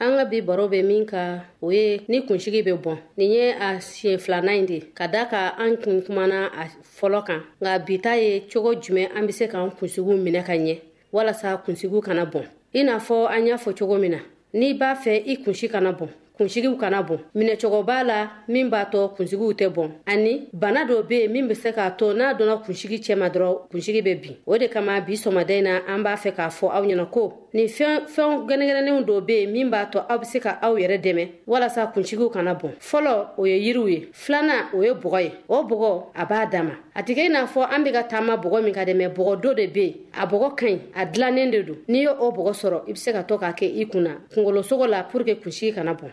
an ka bi baro bɛ min ka o ye ni kunsigi bɛ bɔn nin ye a siɲɛ filanan in de ye ka da ka an kun kumana a fɔlɔ kan nka bita ye cogo jumɛn an bɛ se k'an kunsigiw minɛ ka ɲɛ walasa kunsigiw kana bɔn i n'a fɔ an y'a fɔ cogo min na n'i b'a fɛ i kunsi kana bɔn kunsigiw kana bɔn minɛcogo b'a la min b'a tɔ kunsigiw tɛ bɔn ani bana dɔ bɛ yen min bɛ se k'a to n'a donna kunsigi cɛma dɔrɔn kunsigi bɛ bin o de kama bi sɔmada in na an b'a fɛ k'a fɔ aw ɲɛna ko nin fɛnw gɛnɛgɛnɛnenw dɔ bɛ yen min b'a to aw bɛ se ka aw yɛrɛ dɛmɛ walasa kuncigiw kana bɔn fɔlɔ o ye yiriw ye filanan o ye bɔgɔ ye o bɔgɔ a b'a dama a tɛ kɛ i n'a fɔ an bɛ ka taama bɔgɔ min ka dɛmɛ bɔgɔ do de bɛ yen a bɔgɔ ka ɲi a dilannen de don n'i ye o bɔgɔ sɔrɔ i bɛ se ka to k'a kɛ i kunna kungolosogo la pour que kunsigi kana bɔn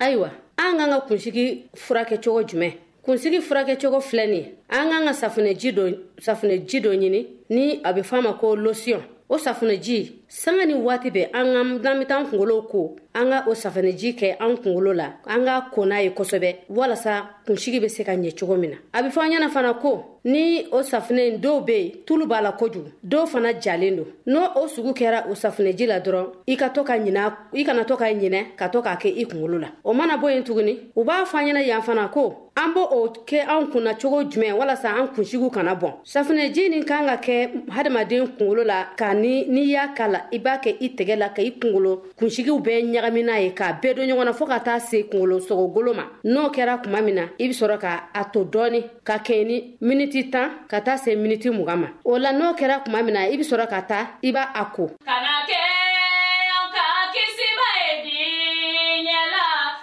ayiwa an k'an ka kunsigi furakɛcogo jumɛn kunsigi furakɛcogo filɛ nin ye an k'an ka safunɛji dɔ safunɛji dɔ ɲini ni a bɛ fɔ a ma ko losiyɔn o safunɛji sanga ni waati bɛ an ka n'an bɛ taa kunkolow ko an ka o safunɛji kɛ an kunkolo la an ka ko n'a ye kosɛbɛ walasa kunsigi bɛ se ka ɲɛ cogo min na a bɛ fɔ an ɲɛna fana ko ni o safunɛ in dɔw bɛ yen tulu b'a la kojugu dɔw fana jalen don n'o o sugu kɛra o safunɛji la dɔrɔn i ka to ka ɲinɛ i kana to ka ɲinɛ ka to k'a kɛ i kunkolo la o mana bɔ yen tuguni u b'a fɔ an ɲɛna yan fana ko an b' o kɛ anw kunna cogo jumɛn walasa an kunsigiw kana bɔ safunɛji nin kan ka kɛ hadamaden kunkolo la ka ni n'i y'a ka la i b'a kɛ i tɛgɛ la ka i kunkolo kunsigiw bɛɛ ɲagamina ye k'a bɛɛ don ɲɔgɔn na fo ka taa se kunkolo sogogolo ma n'o kɛra tuma min na i bɛ sɔrɔ ka a to dɔɔni ka kɛ ni miniti tan ka taa se miniti mugan ma o la n'o kɛra tuma min na i bɛ sɔrɔ ka taa i b'a a ko kana kɛ ka kisiba ye di ɲɛ la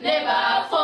ne b'a fɔ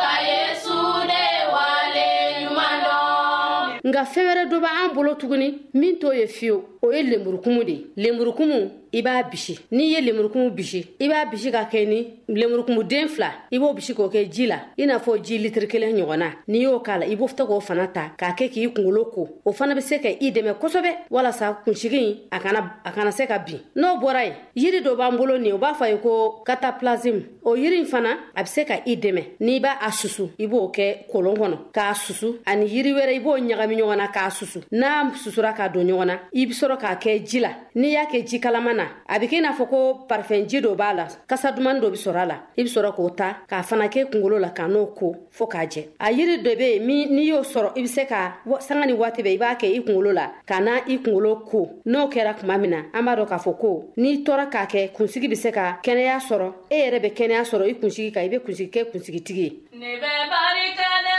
ka yesu de wale ɲuman dɔn nka fɛn wɛrɛ dɔ b'an bolo tuguni min t'o ye fiyewu o ye lenburukumu de ye lenburukumu i b'a bisi n'i ye lemurukumu bisi i b'a bisi ka kɛ ni lemurukumu den fila i b'o bisi k'o kɛ ji la i n'a fɔ ji litiri kelen ɲɔgɔnna n'i y'o k'a la i b'o fɛ k'o fana ta k'a kɛ k'i kungolo ko o fana bɛ se ka i dɛmɛ kosɛbɛ walasa kunsigi a kana a kana se ka bin n'o bɔra ye yiri dɔ b'an bolo nin u b'a fɔ ye ko kataplasm o yiri in fana a bɛ se ka i dɛmɛ n'i b'a a susu i b'o kɛ kolon kɔnɔ k'a susu ani yiri wɛrɛ i b'o ɲagami ɲɔgɔn na k'a susu n'a susura k'a don ɲɔgɔn na i bɛ sɔrɔ k'a kɛ ji la n'i y'a kɛ ji kalama na a bɛ kɛ i n'a fɔ ko parifɛnji dɔ b'a la kasa dumani dɔ bɛ sɔrɔ a la i bɛ sɔrɔ k'o ta k'a fana kɛ kunkolo la ka n'o ko fo k'a jɛ a yiri dɔ bɛ yen min n'i y'o sɔrɔ i bɛ se ka sanga ni waati bɛɛ i b'a kɛ i kunkolo la ka na i kunkolo ko n'o kɛra tuma min na an b'a dɔn k'a fɔ ko n'i tɔɔrɔ k'a kɛ kunsigi bɛ se ka kɛnɛya sɔrɔ e yɛrɛ bɛ kɛnɛya sɔrɔ i kunsigi kan i bɛ kunsigi kɛ kunsigitigi ye. ne bɛ barika da.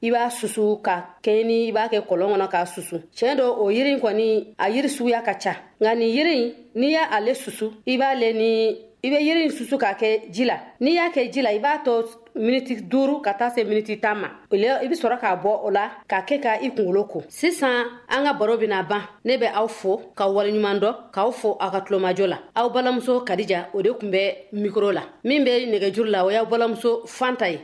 i b'a susu ka kɛɲɛ ni i b'a kɛ kɔlɔn kɔnɔ k'a susu tiɲɛ dɔ o yiri kɔni a yiri suguya ka ca nka nin yiri n'i y'a ale susu i b'ale ni i bɛ yiri in susu k'a kɛ ji la n'i y'a kɛ ji la i b'a to miniti duuru ka taa se miniti tan ma o la i bɛ sɔrɔ k'a bɔ o la k'a kɛ ka i kunkolo ko sisan an ka baro bɛna ban ne bɛ aw fo ka waleɲuman dɔ k'aw fo aw ka tulomajɔ la aw balamuso kadija o de tun bɛ mikoro la min bɛ nɛgɛjuru la o y'aw balamuso fanta ye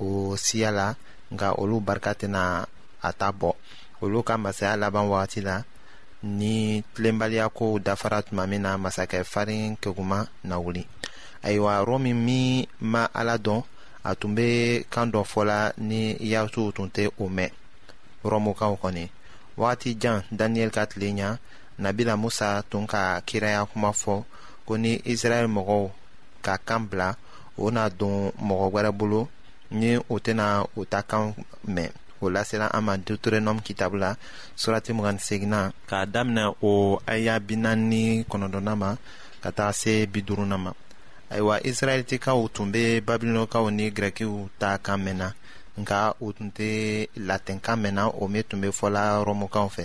o siya la nka olu barika tɛna a ta bɔ olu ka masaya laban wagati la ni tilenbaliya kow dafara tuma min na masakɛ farin kekuma na wuli ayiwa romi min ma ala dɔn a tun bɛ kan dɔ fɔla ni yahutuw tun tɛ o mɛn rɔmukaw kɔni wagati jan daniyɛli ka tile ɲa nabila musa tun ka kiraya kuma fɔ ko ni israɛl mɔgɔw ka kan bila o na don mɔgɔ wɛrɛ bolo ni o tɛna o ta kan mɛn o lasela an ma deuteronome kitabu la surati mugan seginna k'a daminɛ o aya bi naani kɔnɔntɔnna ma ka taa se bi duuruna ma ayiwa israɛlitikaw tun bɛ babilonkaw ni grɛkiw ta kan mɛnna nka u tun tɛ latinkan mɛnna o min tun bɛ fɔla rɔmukaw fɛ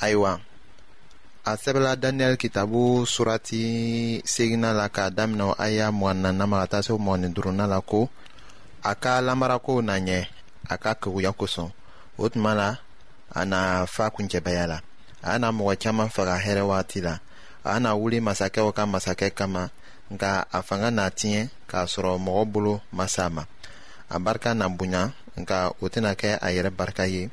ayiwa a sɛbɛla daniyɛli kitabu surati segina la k'a daminɛ a y'a mugan nanna ma ka taa se mugan ni duruna la ko a ka lamarakow na ɲɛ a ka keguya kosɔn o tuma la a na fa kuncɛbaya la a na mɔgɔ caman faga hɛrɛ waati la a na wuli masakɛw ka masakɛ kama nka a fanga na tiɲɛ k'a sɔrɔ mɔgɔ bolo ma sa ma a barika na bonya nka o tɛna kɛ a yɛrɛ barika ye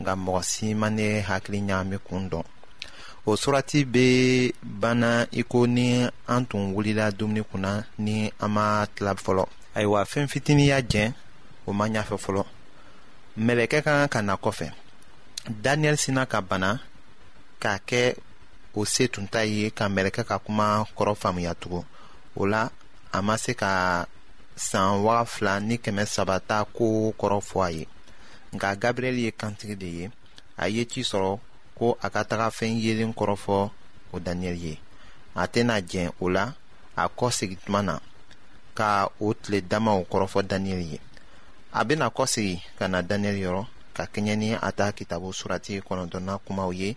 nka mɔgɔ si ma ne hakili ɲaami kun dɔn o surati bɛ banna i ko ni an tun wulila dumuni kunna ni an ma tila fɔlɔ ayiwa fɛn fitinin y'a jɛn o ma ɲafɛ fɔlɔ mɛlɛkɛ ka kan ka na kɔfɛ daniel sina ka bana k'a kɛ o se tun ta ye ka mɛlɛkɛ ka kuma kɔrɔ faamuya tugun o la a ma se ka san waa fila ni kɛmɛ saba ta ko kɔrɔ fɔ a ye nka gabriyɛli ye kantigi de ye a ye ci sɔrɔ ko a ka taga fɛn yelen kɔrɔfɔ o daniyɛli ye a tɛna jɛn o la a kɔ segin tuma na ka o tile damaw kɔrɔfɔ daniyɛli ye a bɛna kɔ segin ka na daniyɛli yɔrɔ ka kɛɲɛ ni a ta kitabu surati kɔnɔntɔnna kumaw ye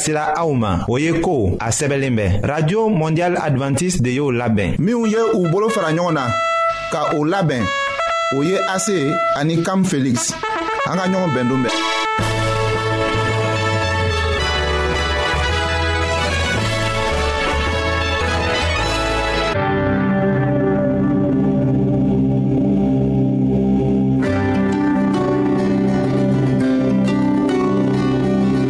sera aw ma o ye ko a sɛbɛnlen bɛ radio mondial adventiste de y'o labɛn minnu ye u bolo fara ɲɔgɔn na ka o labɛn o ye ase ani kam felix an ka ɲɔgɔn bɛn don bɛɛ